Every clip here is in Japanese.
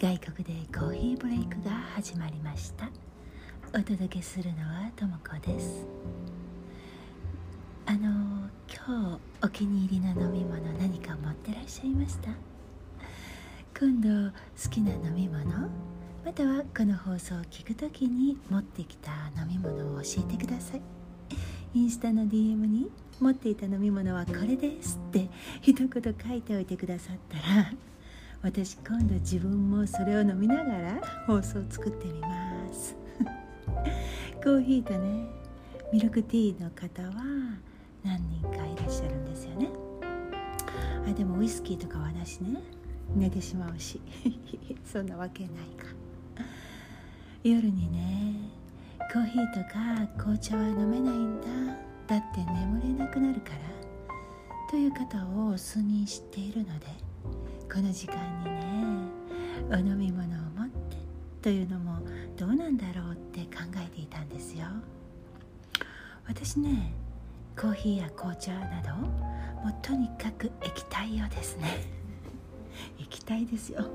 外国でコーヒーブレイクが始まりました。お届けするのはともこです。あの今日お気に入りの飲み物何か持ってらっしゃいました？今度好きな飲み物？またはこの放送を聞くときに持ってきた飲み物を教えてください。インスタの DM に持っていた飲み物はこれですって一言書いておいてくださったら私今度自分もそれを飲みながら放送を作ってみます。コーヒーとねミルクティーの方は何人かいらっしゃるんですよね。あでもウイスキーとかはなしね寝てしまうし。そんなわけないか。夜にねコーヒーとか紅茶は飲めないんだ。だって眠れなくなるから。という方を数人知っているので。この時間にねお飲み物を持ってというのもどうなんだろうって考えていたんですよ。私ねコーヒーや紅茶などもうとにかく液体用ですね 液体ですよ。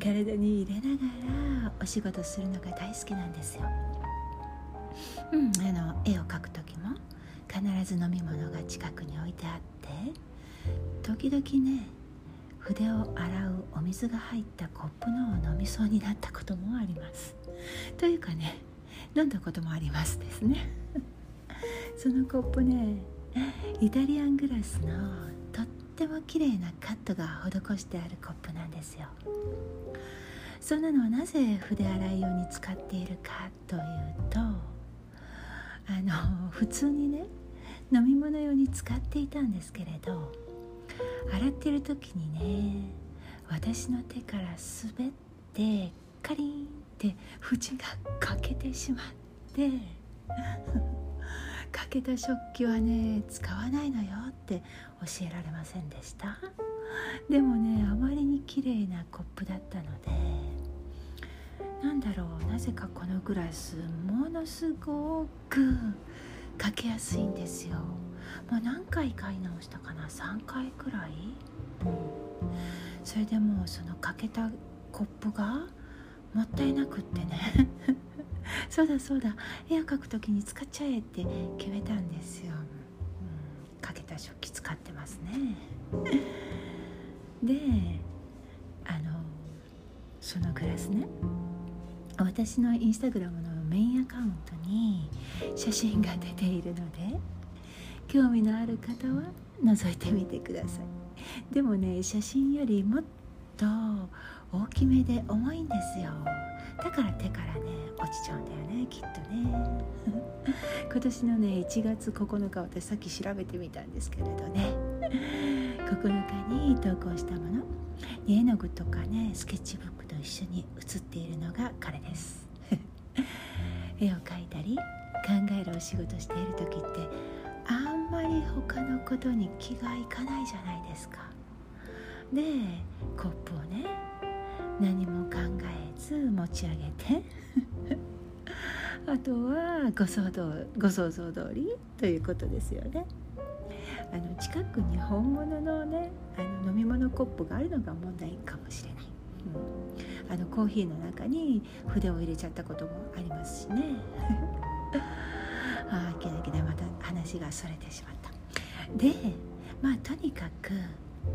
体に入れながらお仕事するのが大好きなんですよ。うんあの絵を描く時も必ず飲み物が近くに置いてあって時々ね筆を洗うお水が入ったコップのを飲みそうになったこともあります。というかね飲んだこともありますですね。そのコップねイタリアングラスのとっても綺麗なカットが施してあるコップなんですよ。そんなのはなぜ筆洗い用に使っているかというとあの普通にね飲み物用に使っていたんですけれど洗ってる時にね私の手から滑ってカリンって縁が欠けてしまって 欠けた食器はね使わないのよって教えられませんでした。でもねあまりに綺麗なコップだったのでなんだろうなぜかこのグラスものすごくかけやすいんですよ。もう何回買い直したかな？3回くらい、うん、それでもうその欠けたコップがもったいなくってね。そうだそうだ。絵を描く時に使っちゃえって決めたんですよ、うん、かけた食器使ってますね。であのそのグラスね。私のインスタグラムのメインアカウントに写真が出ているので興味のある方は覗いてみてください。でもね写真よりもっと大きめで重いんですよ。だから手からね落ちちゃうんだよねきっとね。今年のね1月9日私さっき調べてみたんですけれどね。9日に投稿したもの。絵の具とかねスケッチブックと一緒に写っているのが彼です。絵を描いたり考えるお仕事している時ってんまり他のことに気がいかないじゃないですか。でコップをね何も考えず持ち上げて あとはご想像ご想像通りということですよね。あの近くに本物のねあの飲み物コップがあるのが問題かもしれない、うん、あのコーヒーの中に筆を入れちゃったこともありますしね。ああけだけだまた話がそれてしまった。でまあとにかく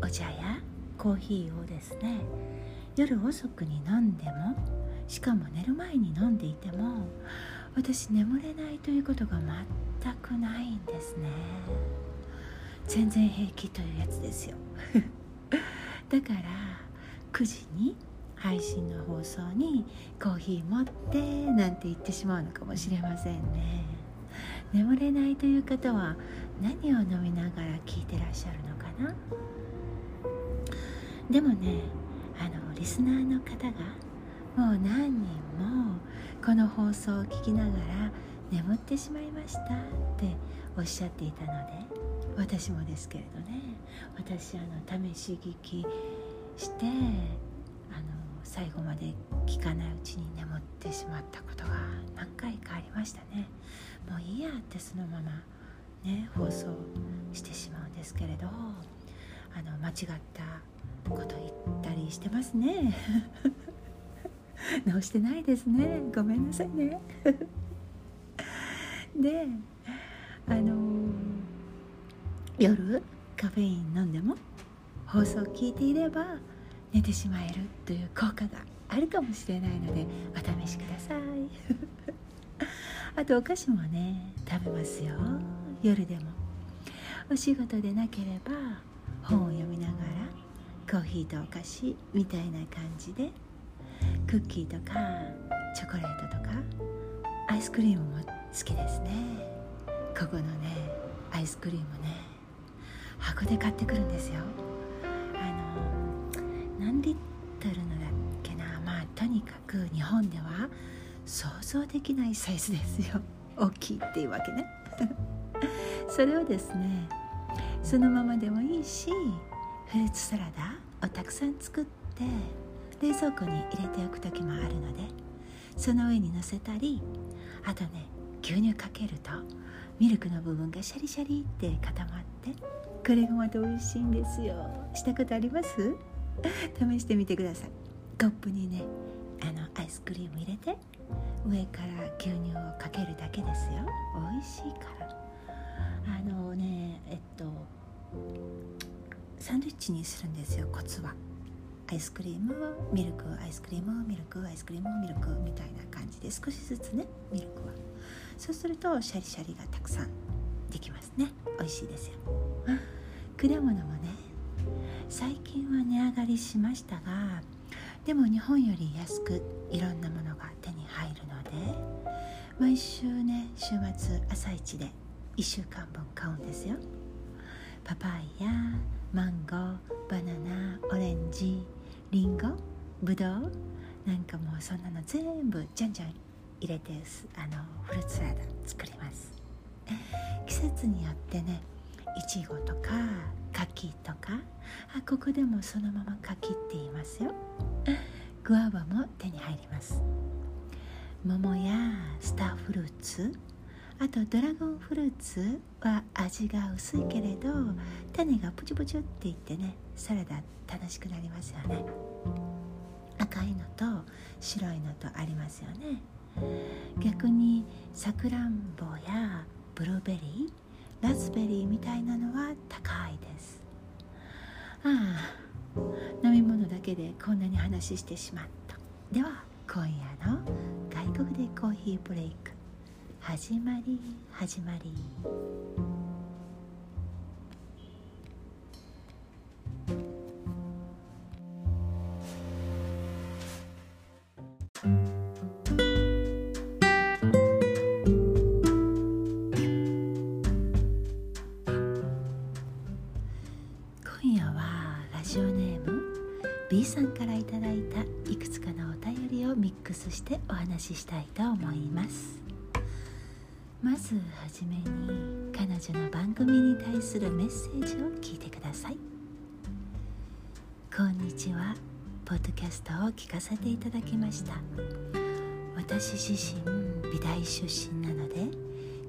お茶やコーヒーをですね夜遅くに飲んでもしかも寝る前に飲んでいても私眠れないということが全くないんですね。全然平気というやつですよ。だから9時に配信の放送にコーヒー持ってなんて言ってしまうのかもしれませんね。眠れないという方は何を飲みながら聞いてらっしゃるのかな？でもねあのリスナーの方がもう何人もこの放送を聞きながら眠ってしまいましたっておっしゃっていたので私もですけれどね私あの試し聞きして最後まで聞かないうちに眠ってしまったことが何回かありましたね。もういいやってそのままね放送してしまうんですけれどあの間違ったこと言ったりしてますね。直してないですね。ごめんなさいね。であの夜カフェイン飲んでも放送聞いていれば寝てしまえるという効果があるかもしれないのでお試しください。あとお菓子もね食べますよ。夜でも。お仕事でなければ本を読みながらコーヒーとお菓子みたいな感じでクッキーとかチョコレートとかアイスクリームも好きですね。ここのねアイスクリームね箱で買ってくるんですよ。何リットルのだっけな？まあとにかく日本では想像できないサイズですよ。大きいっていうわけね。それをですねそのままでもいいしフルーツサラダをたくさん作って冷蔵庫に入れておく時もあるのでその上にのせたりあとね牛乳かけるとミルクの部分がシャリシャリって固まってこれがまた美味しいんですよ。したことあります？試してみてください。コップにねあのアイスクリーム入れて上から牛乳をかけるだけですよ。美味しいから。あのねえっとサンドイッチにするんですよコツは。アイスクリームミルクアイスクリームミルクアイスクリームミルクみたいな感じで少しずつねミルクは。そうするとシャリシャリがたくさんできますね。美味しいですよ。果物もね最近は値上がりしましたがでも日本より安くいろんなものが手に入るので毎週ね週末朝一で1週間分買うんですよ。パパイヤマンゴーバナナオレンジリンゴブドウなんかもうそんなの全部じゃんじゃん入れてあのフルーツサラダ作ります。季節によってねいちごとか柿とか。あここでもそのまま柿って言いますよ。グアバも手に入ります。桃やスターフルーツ。あとドラゴンフルーツは味が薄いけれど種がプチプチっていってねサラダ楽しくなりますよね。赤いのと白いのとありますよね。逆にさくらんぼやブルーベリーラズベリーみたいなのは高いです。ああ飲み物だけでこんなに話してしまった。では今夜の外国でコーヒーブレイク。始まり始まり。今夜はラジオネーム B さんからいただいたいくつかのお便りをミックスしてお話ししたいと思います。まずはじめに彼女の番組に対するメッセージを聞いてください。こんにちは。ポッドキャストを聞かせていただきました。私自身美大出身な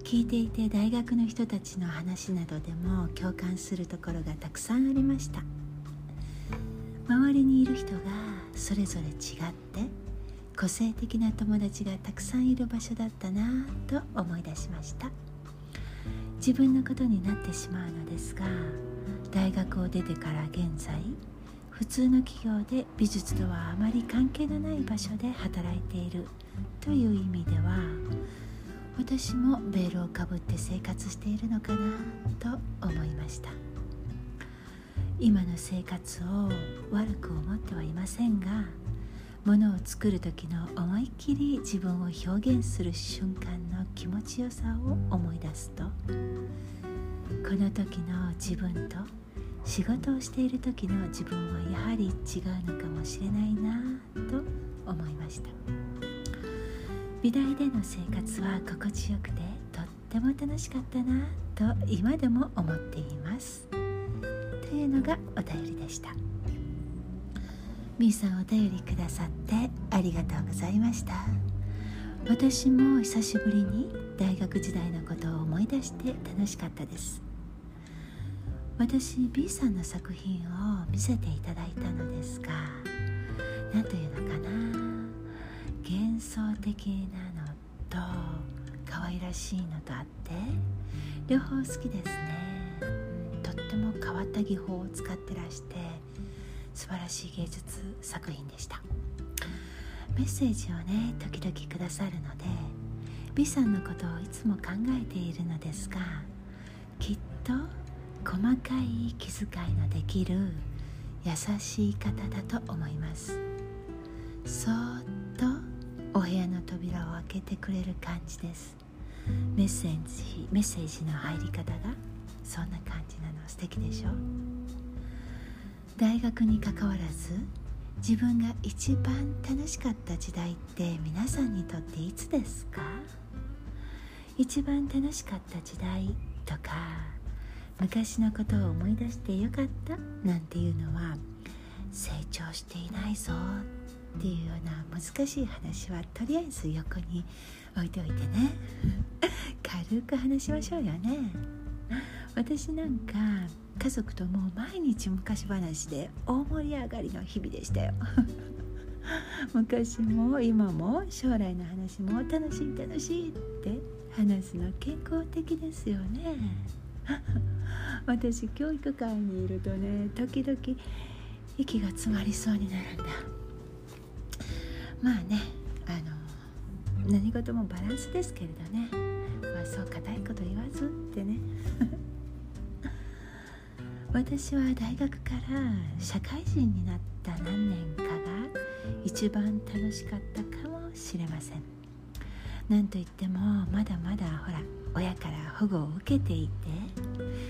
聞いていて大学の人たちの話などでも共感するところがたくさんありました。周りにいる人がそれぞれ違って個性的な友達がたくさんいる場所だったなぁと思い出しました。自分のことになってしまうのですが大学を出てから現在普通の企業で美術とはあまり関係のない場所で働いているという意味では私もベールをかぶって生活しているのかなと思いました。今の生活を悪く思ってはいませんがものを作る時の思いっきり自分を表現する瞬間の気持ちよさを思い出すとこの時の自分と仕事をしている時の自分はやはり違うのかもしれないなと思いました。美大での生活は心地よくてとっても楽しかったなと今でも思っています。というのがお便りでした。みーさんお便りくださってありがとうございました。私も久しぶりに大学時代のことを思い出して楽しかったです。私 B さんの作品を見せていただいたのですが何というのかな。想的なのと可愛らしいのとあって両方好きですね、うん、とっても変わった技法を使ってらして素晴らしい芸術作品でした。メッセージをね時々くださるので美さんのことをいつも考えているのですがきっと細かい気遣いのできる優しい方だと思います。そーっとお部屋の扉を開けてくれる感じです。メッセージメッセージの入り方がそんな感じなの。素敵でしょ？大学にかかわらず自分が一番楽しかった時代って皆さんにとっていつですか？一番楽しかった時代とか昔のことを思い出してよかった？なんていうのは成長していないぞっっていうような難しい話はとりあえず横に置いておいてね。軽く話しましょうよね。私なんか家族ともう毎日昔話で大盛り上がりの日々でしたよ。昔も今も将来の話も楽しい楽しいって話すの健康的ですよね。私教育界にいるとね時々息が詰まりそうになるんだ。まあねあの何事もバランスですけれどね。まあそう固いこと言わずってね。私は大学から社会人になった何年かが一番楽しかったかもしれません。なんといってもまだまだほら親から保護を受けていて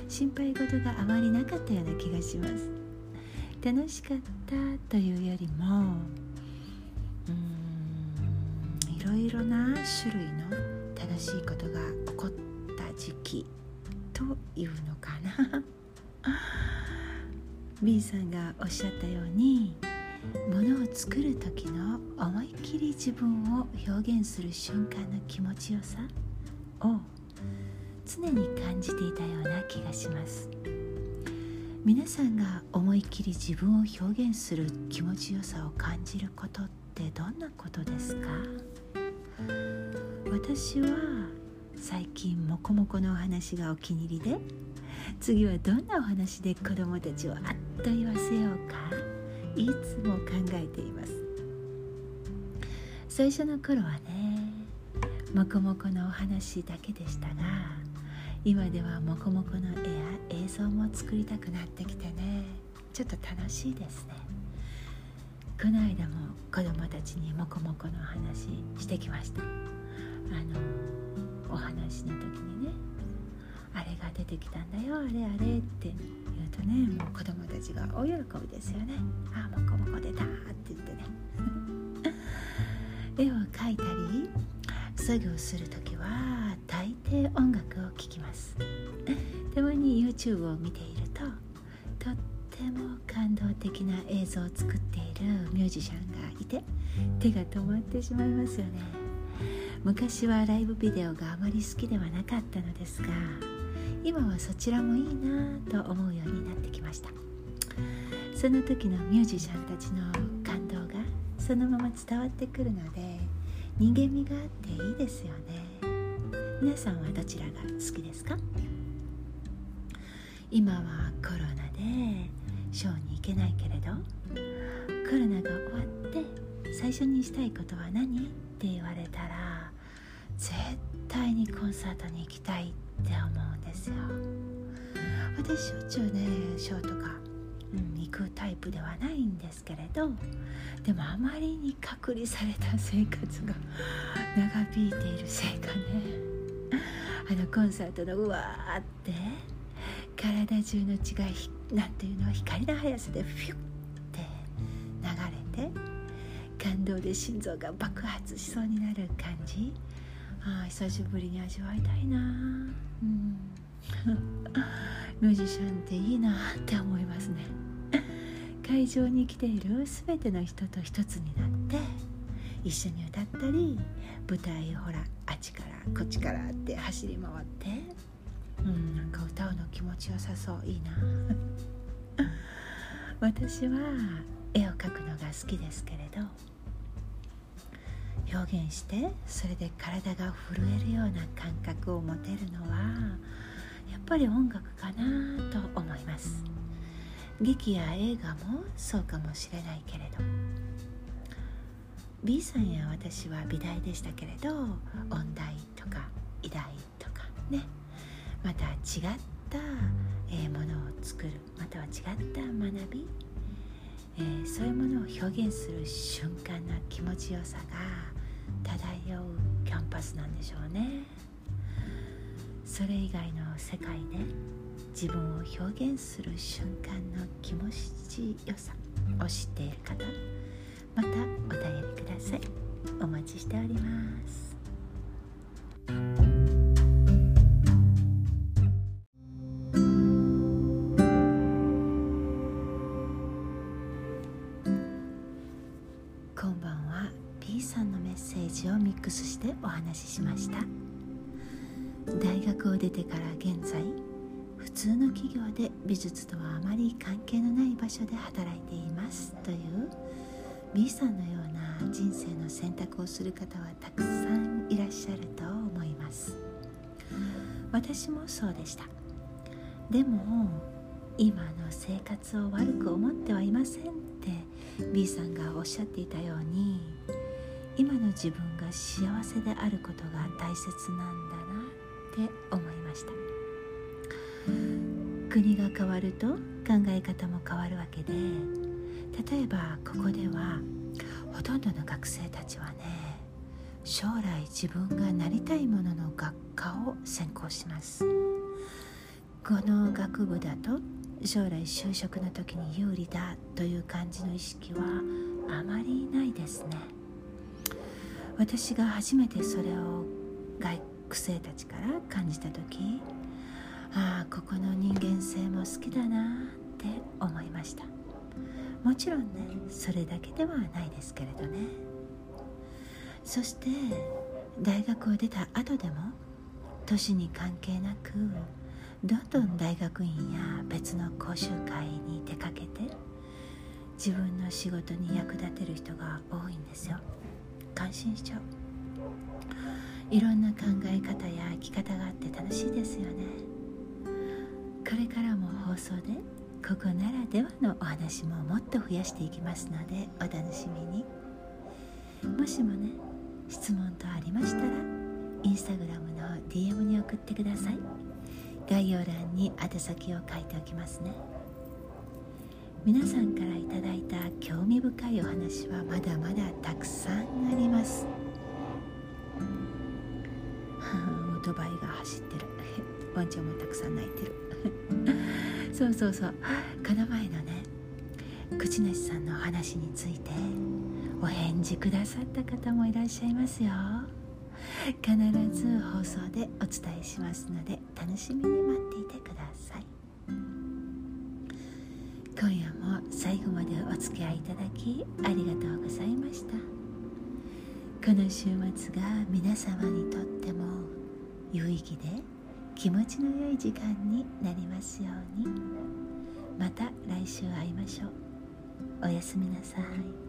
心配事があまりなかったような気がします。楽しかったというよりもろいろな種類の楽しいことが起こった時期というのかな。B さんがおっしゃったようにものを作る時の思いっきり自分を表現する瞬間の気持ちよさを常に感じていたような気がします。皆さんが思いっきり自分を表現する気持ちよさを感じることってどんなことですか？私は最近モコモコのお話がお気に入りで次はどんなお話で子供たちをあっと言わせようかいつも考えています。最初の頃はねモコモコのお話だけでしたが今ではモコモコの絵や映像も作りたくなってきてねちょっと楽しいですね。この間も子供たちにモコモコのお話してきました。あのお話の時にねあれが出てきたんだよあれあれって言うとねもう子供たちが大喜びですよね。あモコモコ出たって言ってね。絵を描いたり作業する時は大抵音楽を聴きます。たまに YouTube を見ているととっても感動的な映像を作っているミュージシャンがいて手が止まってしまいますよね。昔はライブビデオがあまり好きではなかったのですが今はそちらもいいなと思うようになってきました。その時のミュージシャンたちの感動がそのまま伝わってくるので人間味があっていいですよね。皆さんはどちらが好きですか？今はコロナでショーに行けないけれどコロナが終わって最初にしたいことは何？って言われたら絶対にコンサートに行きたいって思うんですよ。私しょっちゅうねショーとか、うん、行くタイプではないんですけれどでもあまりに隔離された生活が長引いているせいかね。あのコンサートのうわーって体中の血がなんていうの光の速さでフィュッて流れて感動で心臓が爆発しそうになる感じ。あ久しぶりに味わいたいな。うん。ミュージシャンっていいなって思いますね。会場に来ている全ての人と一つになって一緒に歌ったり舞台をほらあっちからこっちからって走り回ってうんなんか歌うの気持ちよさそういいな。私は絵を描くのが好きですけれど表現してそれで体が震えるような感覚を持てるのはやっぱり音楽かなと思います。劇や映画もそうかもしれないけれど。B さんや私は美大でしたけれど音大とか医大とかね。また違ったものを作るまたは違った学び。えー、そういうものを表現する瞬間の気持ちよさが漂うキャンパスなんでしょうね。それ以外の世界で自分を表現する瞬間の気持ちよさを知っている方またお便りください。お待ちしております。をミックスしてお話ししました。大学を出てから現在普通の企業で美術とはあまり関係のない場所で働いています。という B さんのような人生の選択をする方はたくさんいらっしゃると思います。私もそうでした。でも今の生活を悪く思ってはいませんって B さんがおっしゃっていたように今の自分が幸せであることが大切なんだなって思いました。国が変わると考え方も変わるわけで例えばここではほとんどの学生たちはね将来自分がなりたいものの学科を専攻します。この学部だと将来就職の時に有利だという感じの意識はあまりないですね。私が初めてそれを学生たちから感じた時ああここの人間性も好きだなって思いました。もちろんねそれだけではないですけれどね。そして大学を出た後でも年に関係なくどんどん大学院や別の講習会に出かけて自分の仕事に役立てる人が多いんですよ。感心しちゃう。いろんな考え方や生き方があって楽しいですよね。これからも放送でここならではのお話ももっと増やしていきますのでお楽しみに。もしもね質問とありましたらインスタグラムの DM に送ってください。概要欄に宛先を書いておきますね。皆さんからいただいた興味深いお話はまだまだたくさんあります。オートバイが走ってる。ワンちゃんもたくさん泣いてる。そうそうそう。この前のね口主さんのお話についてお返事くださった方もいらっしゃいますよ。必ず放送でお伝えしますので楽しみに待っていてください。今夜も最後までお付き合いいただきありがとうございました。この週末が皆様にとっても有意義で気持ちの良い時間になりますように。また来週会いましょう。おやすみなさい。